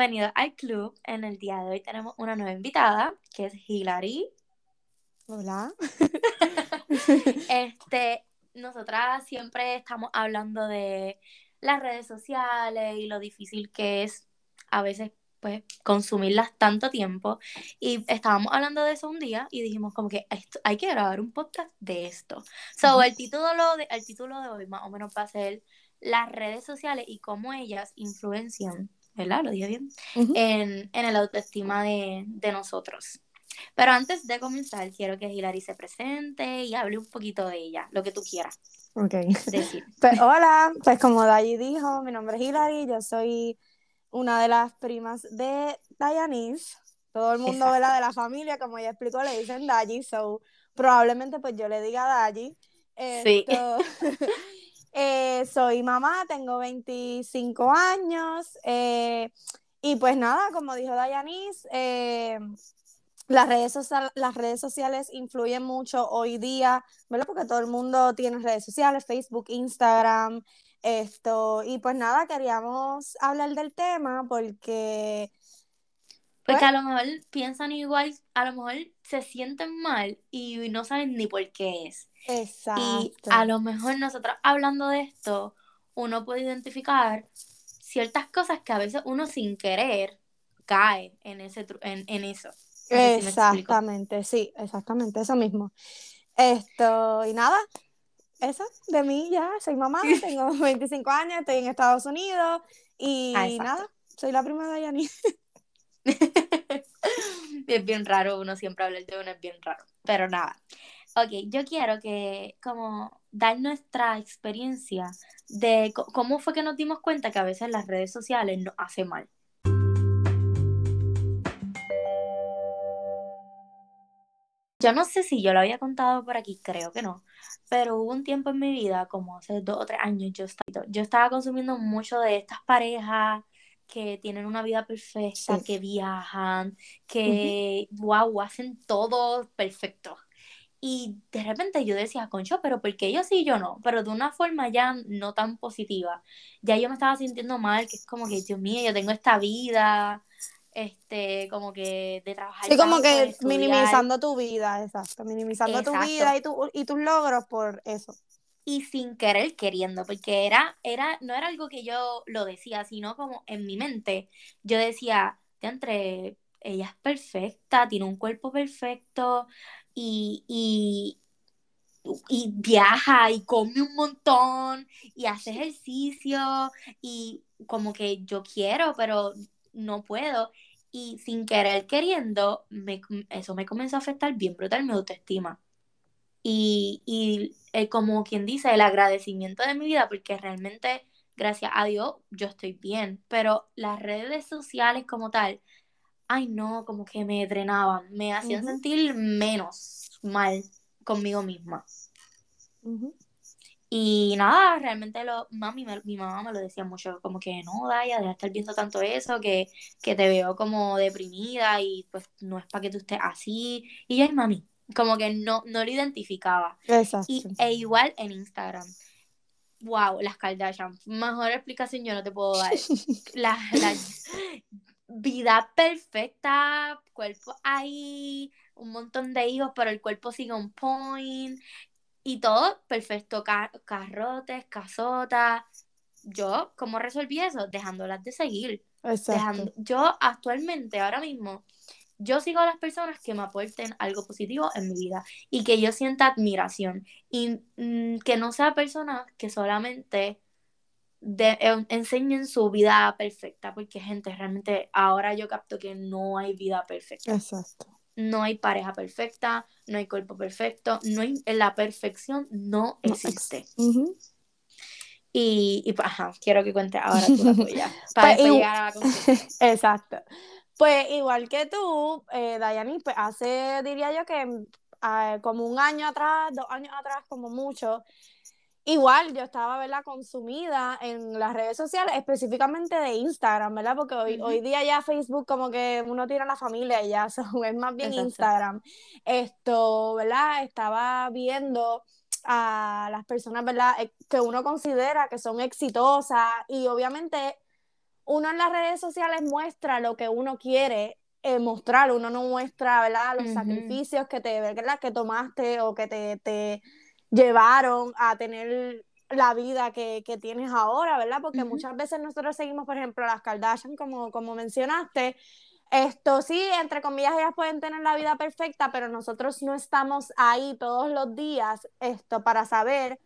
Bienvenido al club. En el día de hoy tenemos una nueva invitada, que es Hilary. Hola. este, nosotras siempre estamos hablando de las redes sociales y lo difícil que es a veces pues consumirlas tanto tiempo y estábamos hablando de eso un día y dijimos como que hay que grabar un podcast de esto. So, el título de, el título de hoy más o menos va a ser las redes sociales y cómo ellas influencian, ¿verdad? Lo dije bien, en, en el autoestima de, de nosotros. Pero antes de comenzar, quiero que Hilary se presente y hable un poquito de ella, lo que tú quieras. Ok. Pues, hola, pues como Dayi dijo, mi nombre es Hilary, yo soy una de las primas de Dayanis. Todo el mundo de la familia, como ella explicó, le dicen Dayi, so probablemente pues yo le diga Dayi. Sí. Eh, soy mamá, tengo 25 años eh, y pues nada, como dijo Dayanis, eh, las redes, las redes sociales influyen mucho hoy día, ¿verdad? Porque todo el mundo tiene redes sociales, Facebook, Instagram, esto. Y pues nada, queríamos hablar del tema porque... Porque pues a lo mejor piensan igual, a lo mejor se sienten mal y no saben ni por qué es. Exacto. Y a lo mejor nosotros hablando de esto, uno puede identificar ciertas cosas que a veces uno sin querer cae en, ese, en, en eso. Exactamente, sí, exactamente, eso mismo. Esto, y nada, eso, de mí ya, soy mamá, tengo 25 años, estoy en Estados Unidos y ah, nada, soy la prima de Yanni. es bien raro, uno siempre habla de uno, es bien raro, pero nada. Ok, yo quiero que como dar nuestra experiencia de cómo fue que nos dimos cuenta que a veces las redes sociales nos hacen mal. Yo no sé si yo lo había contado por aquí, creo que no, pero hubo un tiempo en mi vida, como hace dos o tres años, yo estaba, yo estaba consumiendo mucho de estas parejas que tienen una vida perfecta, que viajan, que, wow, hacen todo perfecto. Y de repente yo decía, concho, pero ¿por qué ellos sí y yo no? Pero de una forma ya no tan positiva. Ya yo me estaba sintiendo mal, que es como que, Dios mío, yo tengo esta vida, este, como que de trabajar. Sí, como que minimizando tu vida, exacto, minimizando tu vida y, tu, y tus logros por eso. Y sin querer queriendo, porque era, era, no era algo que yo lo decía, sino como en mi mente, yo decía, entre ella es perfecta, tiene un cuerpo perfecto y, y, y viaja y come un montón y hace ejercicio y como que yo quiero, pero no puedo. Y sin querer queriendo, me, eso me comenzó a afectar bien brutal mi autoestima. Y, y eh, como quien dice, el agradecimiento de mi vida, porque realmente, gracias a Dios, yo estoy bien. Pero las redes sociales como tal, ay no, como que me drenaban, me hacían sentir menos mal conmigo misma. Y nada, realmente lo, mami, mi mamá me lo decía mucho, como que no, Daya, deja de estar viendo tanto eso, que, que te veo como deprimida y pues no es para que tú estés así. Y yo, mami, como que no, no lo identificaba. Exacto. Y, e igual en Instagram. Wow, las Kardashian. Mejor explicación yo no te puedo dar. la, la vida perfecta, cuerpo ahí, un montón de hijos, pero el cuerpo sigue un point. Y todo perfecto, carrotes, casotas. Yo, ¿cómo resolví eso? Dejándolas de seguir. Dejando, yo actualmente, ahora mismo, yo sigo a las personas que me aporten algo positivo en mi vida y que yo sienta admiración y mm, que no sea personas que solamente de, enseñen su vida perfecta, porque gente, realmente ahora yo capto que no hay vida perfecta. Exacto no hay pareja perfecta, no hay cuerpo perfecto, no hay, la perfección no existe. y, pues, ajá, quiero que cuente ahora tú la tuya, para pues, llegar a la Exacto. Pues igual que tú, eh, Dayani, pues hace, diría yo que ah, como un año atrás, dos años atrás, como mucho, Igual yo estaba, ¿verdad? Consumida en las redes sociales, específicamente de Instagram, ¿verdad? Porque hoy, hoy día ya Facebook como que uno tiene a la familia y ya, es más bien Instagram. Esto, ¿verdad? Estaba viendo a las personas, ¿verdad? Eh, que uno considera que son exitosas y obviamente uno en las redes sociales muestra lo que uno quiere eh, mostrar, uno no muestra, ¿verdad? Los sacrificios que te, ¿verdad? Que tomaste o que te, te llevaron a tener la vida que, que, tienes ahora, ¿verdad? Porque muchas veces nosotros seguimos, por ejemplo, las Kardashian, como, como mencionaste. Esto sí, entre comillas, ellas pueden tener la vida perfecta, pero nosotros no estamos ahí todos los días esto para saber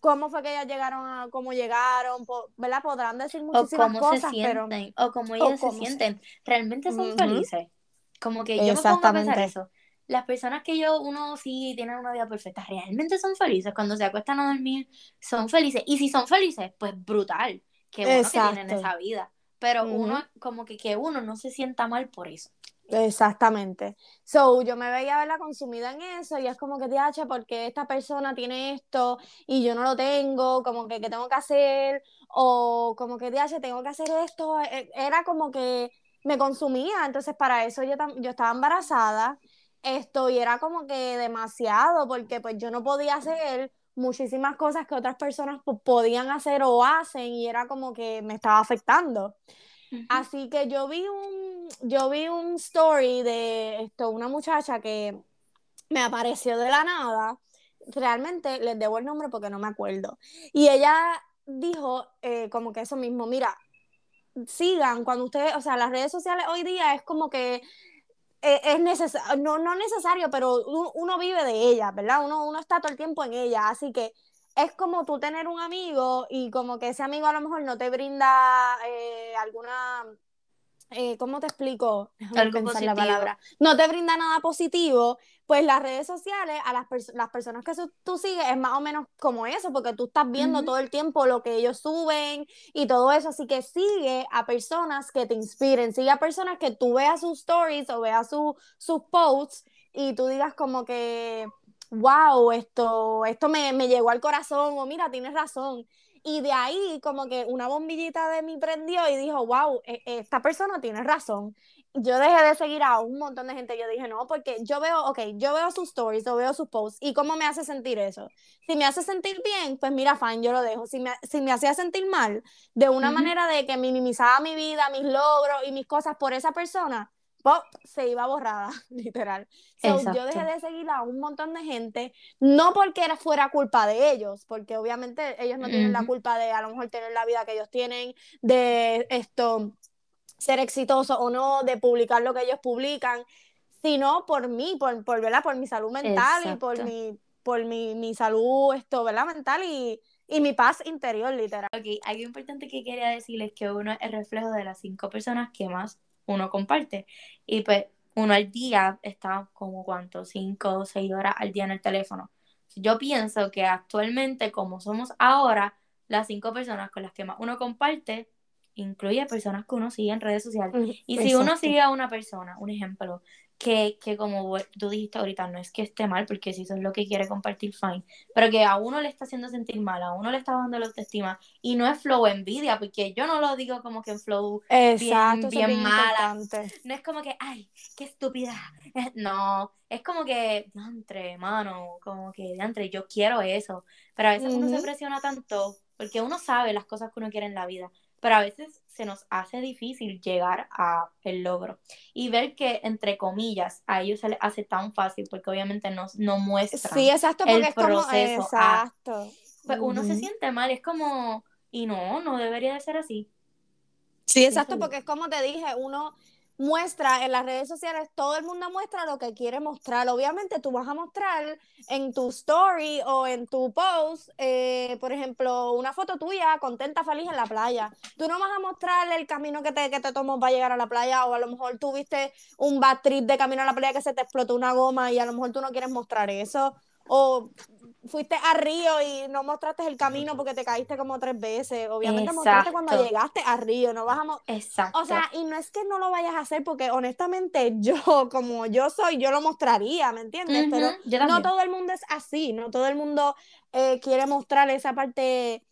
cómo fue que ellas llegaron a cómo llegaron, ¿verdad? Podrán decir muchísimas o cómo cosas, se sienten, o cómo ellas se sienten. ¿Realmente son felices? Como que yo me pongo a pensar eso las personas que yo, uno sí tienen una vida perfecta, realmente son felices. Cuando se acuestan a dormir, son felices. Y si son felices, pues brutal. Que bueno que tienen esa vida. Pero uno, como que, que uno no se sienta mal por eso. Exactamente. So, yo me veía verla consumida en eso y es como que, te porque esta persona tiene esto y yo no lo tengo, como que, ¿qué tengo que hacer? O como que, te tengo que hacer esto. E, e, era como que me consumía. Entonces, para eso yo, yo estaba embarazada esto y era como que demasiado porque pues yo no podía hacer muchísimas cosas que otras personas podían hacer o hacen y era como que me estaba afectando. Así que yo vi un yo vi un story de esto una muchacha que me apareció de la nada. Realmente les debo el nombre porque no me acuerdo. Y ella dijo eh, como que eso mismo, mira, sigan cuando ustedes, o sea, las redes sociales hoy día es como que es necesario, no, no necesario, pero uno, vive de ella, ¿verdad? Uno, uno está todo el tiempo en ella, así que es como tú tener un amigo y como que ese amigo a lo mejor no te brinda eh, alguna eh, ¿cómo te explico? la palabra. No te brinda nada positivo, pues las redes sociales, a las, las personas que tú sigues, es más o menos como eso, porque tú estás viendo todo el tiempo lo que ellos suben y todo eso, así que sigue a personas que te inspiren, sigue a personas que tú veas sus stories o veas sus posts y tú digas como que, wow, esto, esto me, me llegó al corazón, o mira, tienes razón. Y de ahí como que una bombillita de mí prendió y dijo, wow, e, esta persona tiene razón. Yo dejé de seguir a un montón de gente. Yo dije, no, porque yo veo, ok, yo veo sus stories, o veo sus posts. ¿Y cómo me hace sentir eso? Si me hace sentir bien, pues mira, fine, yo lo dejo. Si me, si me hacía sentir mal, de una manera de que minimizaba mi vida, mis logros y mis cosas por esa persona, se iba borrada, literal. yo dejé de seguir a un montón de gente, no porque era, fuera culpa de ellos, porque obviamente ellos no tienen la culpa de a lo mejor tener la vida que ellos tienen, de esto ser exitoso o no, de publicar lo que ellos publican, sino por mí, por, por, por mi salud mental y por mi, por mi, mi salud esto, ¿verdad? mental y, y mi paz interior, literal. Ok, algo importante que quería decirles que uno es el reflejo de las cinco personas que más uno comparte. Y pues uno al día está como cuánto, cinco o seis horas al día en el teléfono. Yo pienso que actualmente, como somos ahora, las cinco personas con las que más uno comparte, incluye personas que uno sigue en redes sociales. Y si uno sigue a una persona, un ejemplo, que, que como tú dijiste ahorita, no es que esté mal, porque si eso es lo que quiere compartir, fine, pero que a uno le está haciendo sentir mal, a uno le está dando la autoestima, y no es flow envidia, porque yo no lo digo como que en flow bien, bien, mala, no es como que, ay, qué estúpida, no, es como que, entre mano, como que, entre yo quiero eso, pero a veces uno se presiona tanto, porque uno sabe las cosas que uno quiere en la vida, pero a veces se nos hace difícil llegar a el logro. Y ver que entre comillas a ellos se les hace tan fácil porque obviamente no, no muestran sí, exacto, porque el proceso exacto. pues uno se siente mal es como y no no debería de ser así. Sí exacto porque es como te dije uno muestra en las redes sociales, todo el mundo muestra lo que quiere mostrar. Obviamente tú vas a mostrar en tu story o en tu post, eh, por ejemplo, una foto tuya contenta, feliz en la playa. Tú no vas a mostrar el camino que te, que te tomó para llegar a la playa o a lo mejor tuviste un bad trip de camino a la playa que se te explotó una goma y a lo mejor tú no quieres mostrar eso. O fuiste a Río y no mostraste el camino porque te caíste como tres veces. Obviamente mostraste cuando llegaste a Río, no bajamos. Exacto. O sea, y no es que no lo vayas a hacer porque honestamente yo, como yo soy, yo lo mostraría, ¿me entiendes? Pero no todo el mundo es así, no todo el mundo eh, quiere mostrar esa parte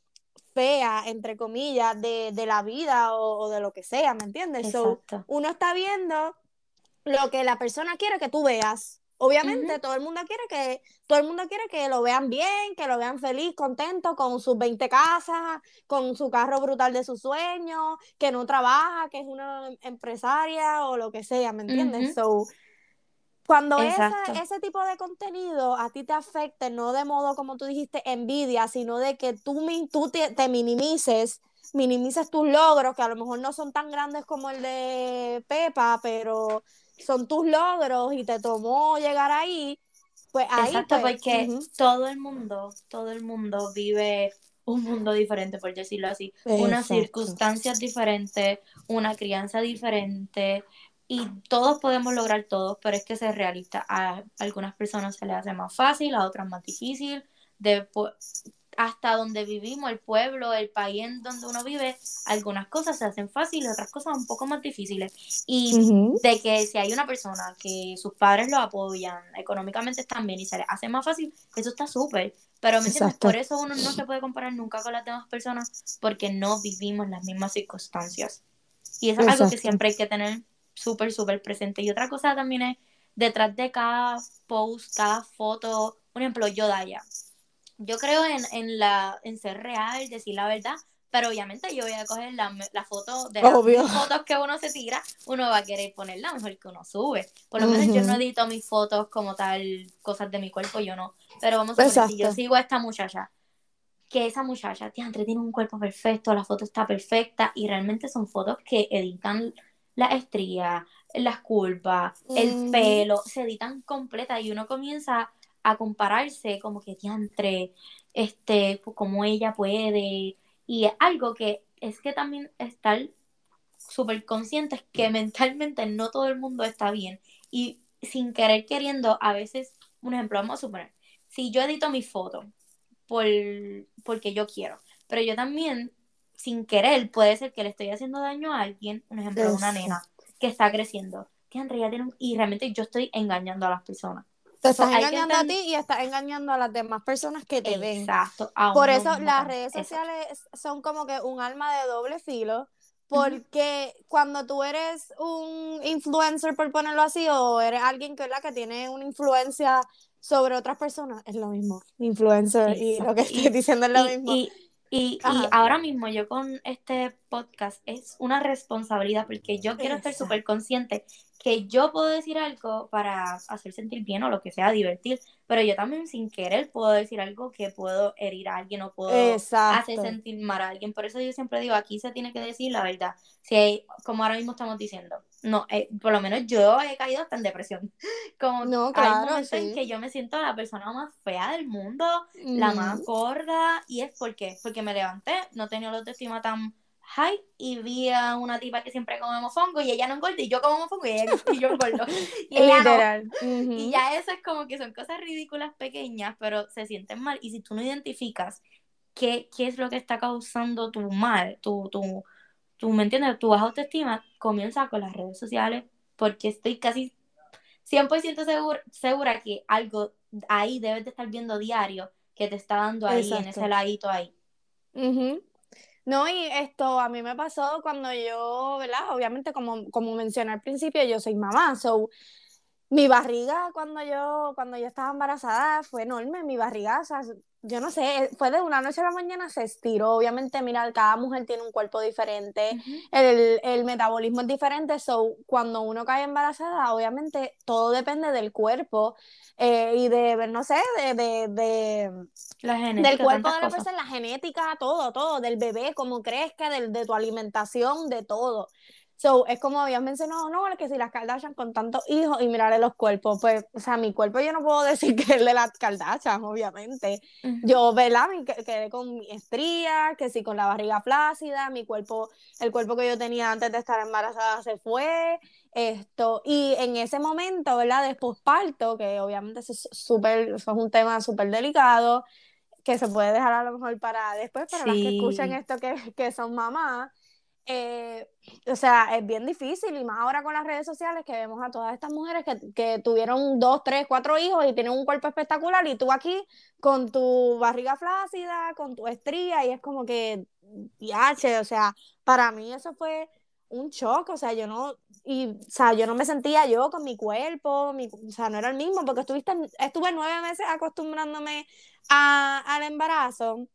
fea, entre comillas, de, la vida o, de lo que sea, ¿me entiendes? uno está viendo lo que la persona quiere que tú veas Obviamente todo el mundo quiere que todo el mundo quiere que lo vean bien, que lo vean feliz, contento con sus 20 casas, con su carro brutal de sus sueños, que no trabaja, que es una empresaria o lo que sea, ¿me entiendes? So, cuando ese tipo de contenido a ti te afecte, no de modo como tú dijiste, envidia, sino de que tú, tú te, minimices, minimices tus logros, que a lo mejor no son tan grandes como el de Pepa, pero son tus logros y te tomó llegar ahí, pues ahí. Exacto, pues, porque todo el mundo, todo el mundo vive un mundo diferente, por decirlo así, unas circunstancias diferentes, una crianza diferente, y todos podemos lograr todo, pero es que ser realista. A algunas personas se les hace más fácil, a otras más difícil. De, hasta donde vivimos, el pueblo, el país en donde uno vive, algunas cosas se hacen fáciles, otras cosas un poco más difíciles. Y de que si hay una persona que sus padres lo apoyan, económicamente están bien y se les hace más fácil, eso está súper. Pero por eso uno no se puede comparar nunca con las demás personas porque no vivimos las mismas circunstancias. Y eso es algo que siempre hay que tener súper, súper presente. Y otra cosa también es, detrás de cada post, cada foto, por ejemplo, yo Daya, yo creo en, en, la, en ser real, decir la verdad, pero obviamente yo voy a coger la, la foto de las fotos que uno se tira, uno va a querer ponerla mejor que uno sube. Por lo menos yo no edito mis fotos como tal, cosas de mi cuerpo, yo no. Pero vamos a ver, si yo sigo a esta muchacha, que esa muchacha, tiene un cuerpo perfecto, la foto está perfecta, y realmente son fotos que editan las estrías, las curvas, el pelo, se editan completas y uno comienza a compararse como que diantre, este, pues, como ella puede. Y es algo que es que también estar súper conscientes que mentalmente no todo el mundo está bien. Y sin querer queriendo, a veces, un ejemplo, vamos a suponer, si yo edito mi foto por, porque yo quiero, pero yo también sin querer, puede ser que le estoy haciendo daño a alguien, un ejemplo, una nena que está creciendo. y realmente yo estoy engañando a las personas. Te estás engañando a ti y estás engañando a las demás personas que te ven. Exacto. Por eso las redes sociales son como que un alma de doble filo, porque cuando tú eres un influencer, por ponerlo así, o eres alguien que, que tiene una influencia sobre otras personas, es lo mismo. Influencer y lo que estoy diciendo es lo mismo. Y, ahora mismo yo con este podcast es una responsabilidad porque yo quiero estar súper consciente que yo puedo decir algo para hacer sentir bien o lo que sea, divertir, pero yo también sin querer puedo decir algo que puedo herir a alguien o puedo hacer sentir mal a alguien. Por eso yo siempre digo, aquí se tiene que decir la verdad. Si hay, como ahora mismo estamos diciendo, no, eh, por lo menos yo he caído hasta en depresión. Como no, claro, hay momentos en que yo me siento la persona más fea del mundo, la más gorda, y es porque, porque me levanté, no tenía la autoestima tan hi, y vi a una tipa que siempre come mofongo y ella no engorda y yo como mofongo y, ella, y yo engordo. Y Literal. Y ya eso es como que son cosas ridículas pequeñas, pero se sienten mal. Y si tú no identificas qué, qué es lo que está causando tu mal, tu, tu, tu, ¿me entiendes? Tu baja autoestima, comienza con las redes sociales porque estoy casi 100% segura, segura que algo ahí debes de estar viendo diario que te está dando ahí, en ese ladito ahí. No, y esto a mí me pasó cuando yo, ¿verdad? Obviamente, como, como mencioné al principio, yo soy mamá, so mi barriga cuando yo, cuando yo estaba embarazada fue enorme, mi barriga, o sea, yo no sé, fue de una noche a la mañana se estiró, obviamente, mira, cada mujer tiene un cuerpo diferente, el, el, metabolismo es diferente, so cuando uno cae embarazada, obviamente todo depende del cuerpo eh, y de, no sé, de, de, de la genética, del cuerpo de la persona, la genética, todo, todo, del bebé, cómo crezca, del, de tu alimentación, de todo. So, es como habían mencionado, no, que si las Kardashian con tantos hijos y mirarle los cuerpos, pues, o sea, mi cuerpo yo no puedo decir que es de las Kardashian, obviamente. Yo, ¿verdad? Me quedé con mi estría, que sí, con la barriga flácida, mi cuerpo, el cuerpo que yo tenía antes de estar embarazada se fue, esto, y en ese momento, ¿verdad? De posparto, que obviamente es súper, es un tema súper delicado, que se puede dejar a lo mejor para después, para las que escuchan esto que, que son mamás, eh, o sea, es bien difícil y más ahora con las redes sociales que vemos a todas estas mujeres que, que, tuvieron dos, tres, cuatro hijos y tienen un cuerpo espectacular y tú aquí con tu barriga flácida, con tu estría y es como que, yache, o sea, para mí eso fue un shock, o sea, yo no, y, o sea, yo no me sentía yo con mi cuerpo, mi, o sea, no era el mismo, porque estuviste, estuve nueve meses acostumbrándome a, al embarazo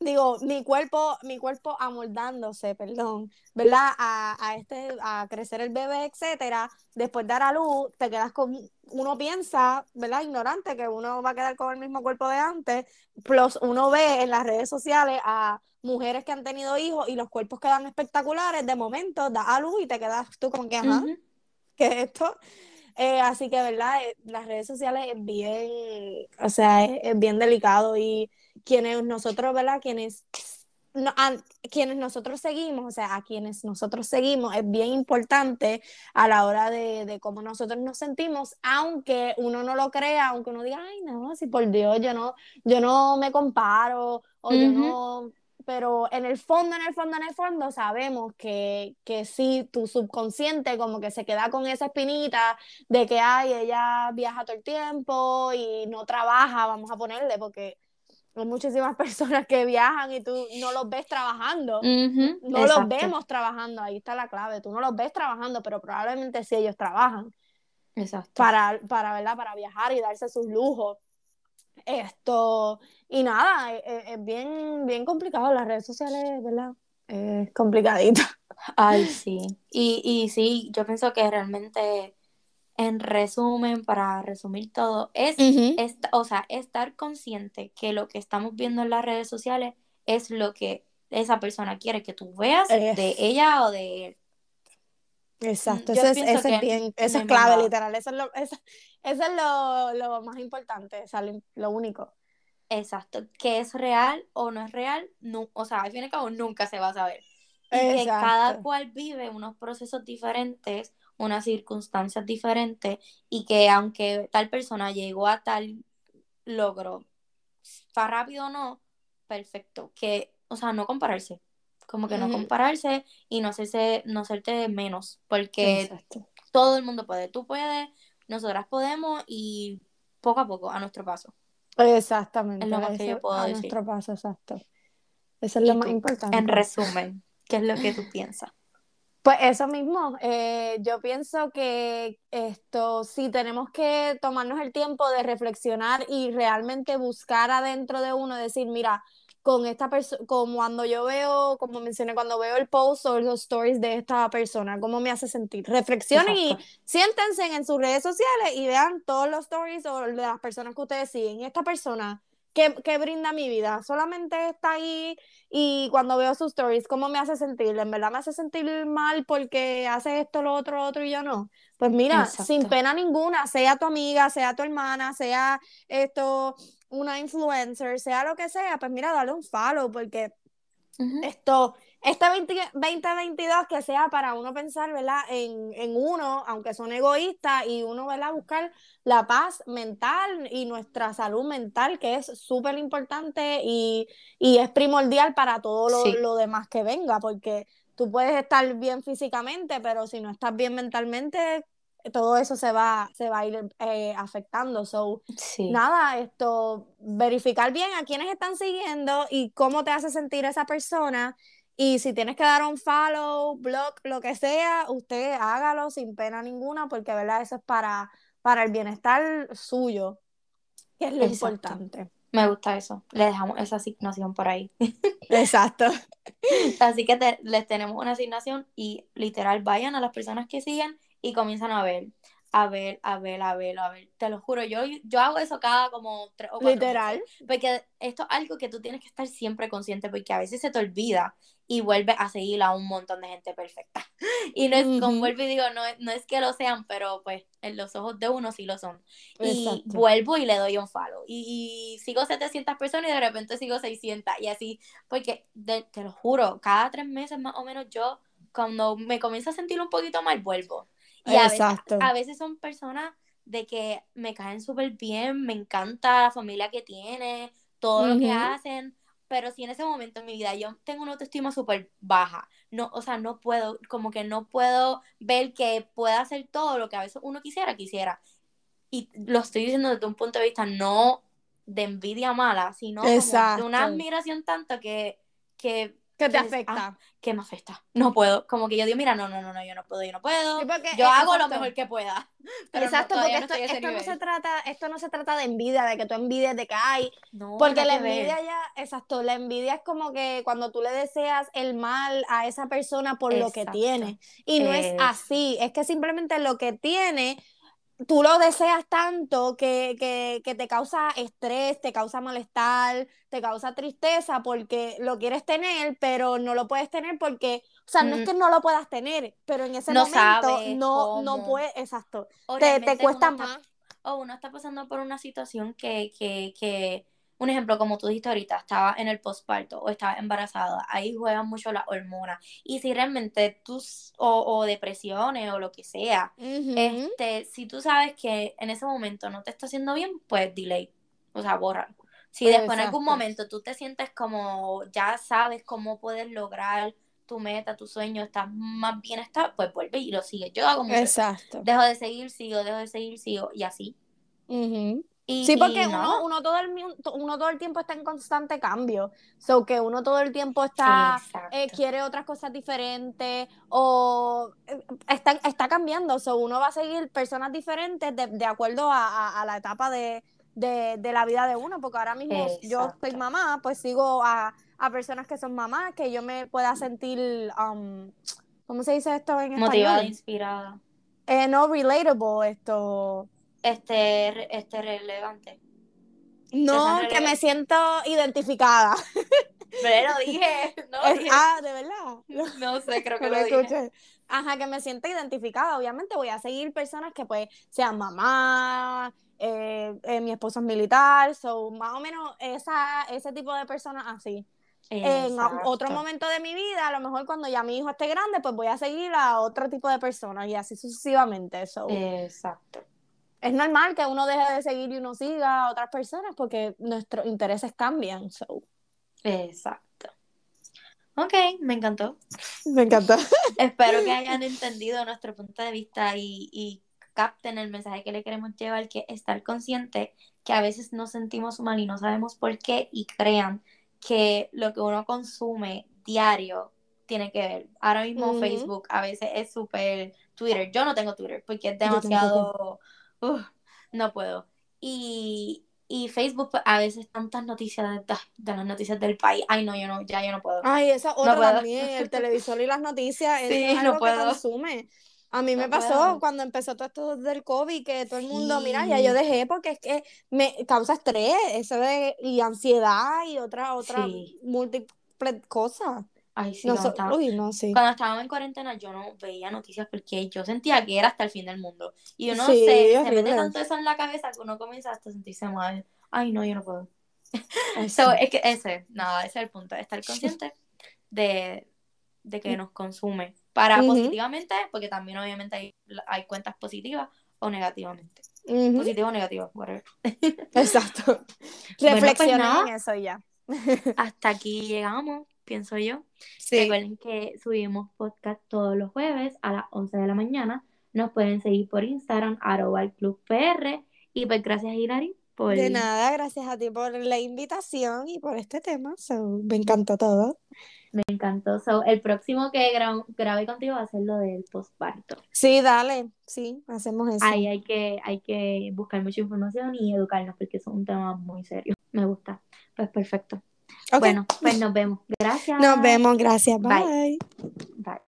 digo, mi cuerpo, mi cuerpo amoldándose, perdón, ¿verdad? A, a, este, a crecer el bebé, etcétera, después de dar a luz, te quedas con, uno piensa, ¿verdad? Ignorante, que uno va a quedar con el mismo cuerpo de antes, plus uno ve en las redes sociales a mujeres que han tenido hijos y los cuerpos quedan espectaculares, de momento da a luz y te quedas tú como que, ajá, ¿qué es esto? Eh, así que, ¿verdad? Eh, las redes sociales es bien, o sea, es, bien delicado y quienes nosotros, ¿verdad? Quienes, no, quienes nosotros seguimos, o sea, a quienes nosotros seguimos, es bien importante a la hora de, de cómo nosotros nos sentimos, aunque uno no lo crea, aunque uno diga, ay, no, si por Dios, yo no, yo no me comparo, o yo no pero en el fondo, en el fondo, en el fondo sabemos que, que sí, tu subconsciente como que se queda con esa espinita de que, ay, ella viaja todo el tiempo y no trabaja, vamos a ponerle, porque hay muchísimas personas que viajan y tú no los ves trabajando, no los vemos trabajando, ahí está la clave, tú no los ves trabajando, pero probablemente sí ellos trabajan. Exacto. Para, para, ¿verdad? para viajar y darse sus lujos. Esto, y nada, e, e, es, bien, bien complicado las redes sociales, ¿verdad? Es complicadito. Ay, sí. Y, y sí, yo pienso que realmente, en resumen, para resumir todo, es, o sea, estar consciente que lo que estamos viendo en las redes sociales es lo que esa persona quiere que tú veas de ella o de él. Exacto, eso, es, es, bien, eso es clave, literal, eso es lo, eso, es lo, lo más importante, lo único. Exacto, que es real o no es real, no, o sea, al fin y al cabo nunca se va a saber. Y que cada cual vive unos procesos diferentes, unas circunstancias diferentes, y que aunque tal persona llegó a tal logro, para rápido o no, perfecto. Que, o sea, no compararse. Como que no compararse y no hacerse, no hacerte menos. Porque todo el mundo puede. Tú puedes, nosotras podemos y poco a poco, a nuestro paso. Exactamente. Es lo más que yo puedo a nuestro paso, exacto. Eso es lo más importante. En resumen, ¿qué es lo que tú piensas? Pues eso mismo, eh, yo pienso que esto, si tenemos que tomarnos el tiempo de reflexionar y realmente buscar adentro de uno, decir, mira, con esta persona, como cuando yo veo, como mencioné, cuando veo el post o los stories de esta persona, cómo me hace sentir. Reflexionen y siéntense en sus redes sociales y vean todos los stories o de las personas que ustedes siguen. Esta persona, ¿qué, qué brinda mi vida? Solamente está ahí y cuando veo sus stories, ¿cómo me hace sentir? ¿En verdad me hace sentir mal porque hace esto, lo otro, lo otro y yo no? Pues mira, sin pena ninguna, sea tu amiga, sea tu hermana, sea esto una influencer, sea lo que sea, pues mira, dale un follow, porque esto, este 2022 que sea para uno pensar, ¿verdad? En, en uno, aunque son egoístas, y uno, ¿verdad? Buscar la paz mental y nuestra salud mental, que es súper importante y, y, es primordial para todo lo, lo demás que venga, porque tú puedes estar bien físicamente, pero si no estás bien mentalmente, todo eso se va, se va a ir eh, afectando. So, nada, esto, verificar bien a quiénes están siguiendo y cómo te hace sentir esa persona. Y si tienes que dar un follow, blog, lo que sea, usted hágalo sin pena ninguna, porque verdad eso es para, para el bienestar suyo, que es lo importante. Me gusta eso. Le dejamos esa asignación por ahí. Exacto. Así que les tenemos una asignación y literal vayan a las personas que siguen y comienzan a ver, a ver, a ver, a ver, a ver. Te lo juro, yo, yo hago eso cada como tres o cuatro Literal. porque esto es algo que tú tienes que estar siempre consciente porque a veces se te olvida y vuelves a seguir a un montón de gente perfecta. Y no es, como vuelvo y digo, no, no es que lo sean, pero pues en los ojos de uno sí lo son. Y vuelvo y le doy un follow. Y, sigo 700 personas y de repente sigo 600 y así, porque te lo juro, cada tres meses más o menos yo, cuando me comienzo a sentir un poquito mal, vuelvo. Y a veces, a veces, son personas de que me caen súper bien, me encanta la familia que tiene, todo lo que hacen, pero si en ese momento en mi vida yo tengo una autoestima súper baja, no, o sea, no puedo, como que no puedo ver que pueda hacer todo lo que a veces uno quisiera, quisiera. Y lo estoy diciendo desde un punto de vista no de envidia mala, sino de una admiración tanto que, que ¿Qué te afecta? ah, ¿Qué me afecta? No puedo. Como que yo digo, mira, no, no, no, no, yo no puedo, yo no puedo. Sí, yo eh, hago lo mejor que pueda. Pero no, Exacto, porque no esto, ese esto no se trata, esto no se trata de envidia, de que tú envidies de que hay, No, porque la ver. envidia ya, exacto, la envidia es como que cuando tú le deseas el mal a esa persona por lo que tiene. Y no es Eso. así, es que simplemente lo que tiene, tú lo deseas tanto que, que, que te causa estrés, te causa malestar, te causa tristeza porque lo quieres tener, pero no lo puedes tener porque, o sea, no es Mm. que no lo puedas tener, pero en ese No momento no, no cómo. puedes, exacto, te, te cuesta uno está- más. o uno está pasando por una situación que, que, que, un ejemplo, como tú dijiste ahorita, estaba en el posparto o estaba embarazada, ahí juegan mucho las hormonas. Y si realmente tú, o, o depresiones o lo que sea, Ujú. este, si tú sabes que en ese momento no te está haciendo bien, pues delay, o sea, bórralo. Si después en algún momento tú te sientes como ya sabes cómo puedes lograr tu meta, tu sueño, estás más bien está, pues vuelve y lo sigues. Yo hago mucho. Exacto. Dejo de seguir, sigo, dejo de seguir, sigo, y así. Ujú. Y, Sí, porque uno, uno, todo el, uno todo el tiempo está en constante cambio. So que uno todo el tiempo está, eh, quiere otras cosas diferentes o eh, está, está cambiando. So uno va a seguir personas diferentes de, de acuerdo a, a- a la etapa de, de, de la vida de uno. Porque ahora mismo yo soy mamá, pues sigo a, a personas que son mamás, que yo me pueda sentir, um, ¿cómo se dice esto en Motivada, español? inspirada. Eh, no relatable, esto. Este, este relevante. No, que me siento identificada. Pero dije, no lo Es- dije. ah, de verdad. No sé, creo que lo dije. escuché. Ajá, que me siento identificada. Obviamente voy a seguir personas que pues sean mamá, eh, eh, mi esposo es militar, so más o menos esa, ese tipo de personas así. En otro momento de mi vida, a lo mejor cuando ya mi hijo esté grande, pues voy a seguir a otro tipo de personas y así sucesivamente. So, Exacto. Es normal que uno deje de seguir y uno siga a otras personas porque nuestros intereses cambian. So. Exacto. Ok, me encantó. Me encanta. Espero que hayan entendido nuestro punto de vista y, y capten el mensaje que le queremos llevar, que estar consciente que a veces nos sentimos mal y no sabemos por qué y crean que lo que uno consume diario tiene que ver. Ahora mismo. Facebook a veces es súper Twitter. Yo no tengo Twitter porque es Yo demasiado... Uf, no puedo. Y, y Facebook a veces tantas noticias de, de las noticias del país. Ay, no, yo no, ya yo no puedo. Ay, esa otra puedo. también, el televisor y las noticias, Sí, es no algo que puedo. consume. A mí No me pasó puedo. cuando empezó todo esto del COVID, que todo el mundo, mira, ya yo dejé porque es que me causa estrés, eso de, y ansiedad y otra, otra Sí. múltiples cosas. Ay, sí, No cuando, so- estaba- uy, no, sí. cuando estábamos en cuarentena yo no veía noticias porque yo sentía que era hasta el fin del mundo. Y uno Sí, se, se mete tanto eso en la cabeza que uno comienza hasta a sentirse mal. Ay, no, yo no puedo. So, es que ese, nada, ese es el punto, estar consciente de, de que nos consume. Para positivamente, porque también obviamente hay, hay cuentas positivas o negativamente. Ujú, Positivo o negativo, whatever. Exacto. pues Reflexionen nada. en eso ya. Hasta aquí llegamos, pienso yo. Sí. Recuerden que subimos podcast todos los jueves a las 11 de la mañana. Nos pueden seguir por Instagram, arroba el club PR. Y pues gracias, Hilary, por... De nada, gracias a ti por la invitación y por este tema. So, me encantó todo. Me encantó. So, el próximo que gra- grabe contigo va a ser lo del postparto. Sí, dale, sí, hacemos eso. Ahí hay que, hay que buscar mucha información y educarnos porque es un tema muy serio. Me gusta. Pues perfecto. Bueno, pues nos vemos. Gracias. Nos vemos, gracias. Bye. Bye.